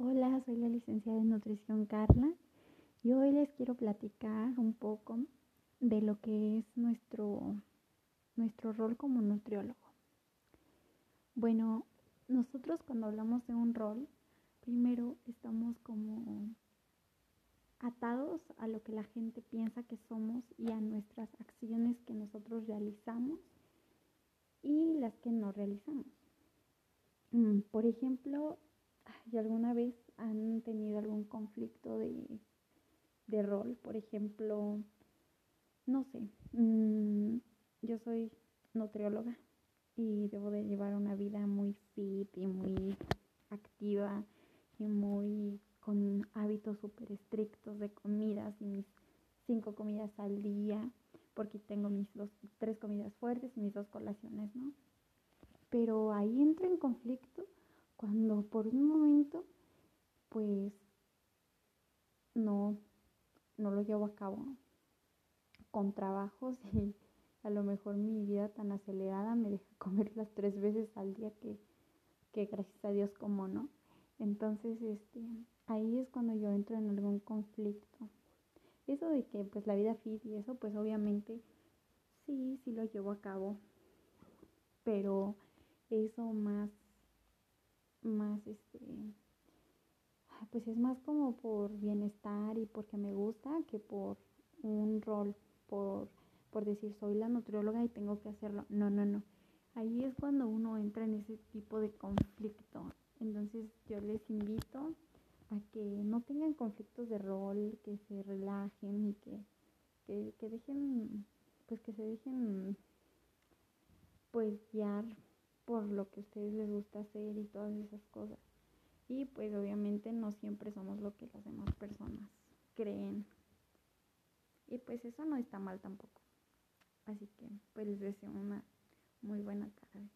Hola, soy la licenciada en nutrición Carla y hoy les quiero platicar un poco de lo que es nuestro, nuestro rol como nutriólogo. Bueno, nosotros cuando hablamos de un rol, primero estamos como atados a lo que la gente piensa que somos y a nuestras acciones que nosotros realizamos y las que no realizamos. Mm, por ejemplo, ¿Y alguna vez han tenido algún conflicto de, rol? Por ejemplo, no sé, mm, yo soy nutrióloga y debo de llevar una vida muy fit y muy activa y muy con hábitos súper estrictos de comidas y mis cinco comidas al día, porque tengo mis dos, tres comidas fuertes y mis dos colaciones, ¿no? Pero ahí entra en conflicto cuando por un momento pues no, no lo llevo a cabo con trabajos y a lo mejor mi vida tan acelerada me deja comer las tres veces al día que, que gracias a Dios como no. Entonces, este, ahí es cuando yo entro en algún conflicto. Eso de que pues la vida fit y eso, pues obviamente sí, sí lo llevo a cabo. Pero eso más más este pues es más como por bienestar y porque me gusta que por un rol por por decir soy la nutrióloga y tengo que hacerlo. No no no. Ahí es cuando uno entra en ese tipo de conflicto. Entonces yo les invito a que no tengan conflictos de rol que se relajen y que, que, que dejen pues que se dejen pues guiar por lo que a ustedes les gusta hacer y todas esas cosas. Y pues obviamente no siempre somos lo que las demás personas creen. Y pues eso no está mal tampoco. Así que pues les deseo una muy buena tarde.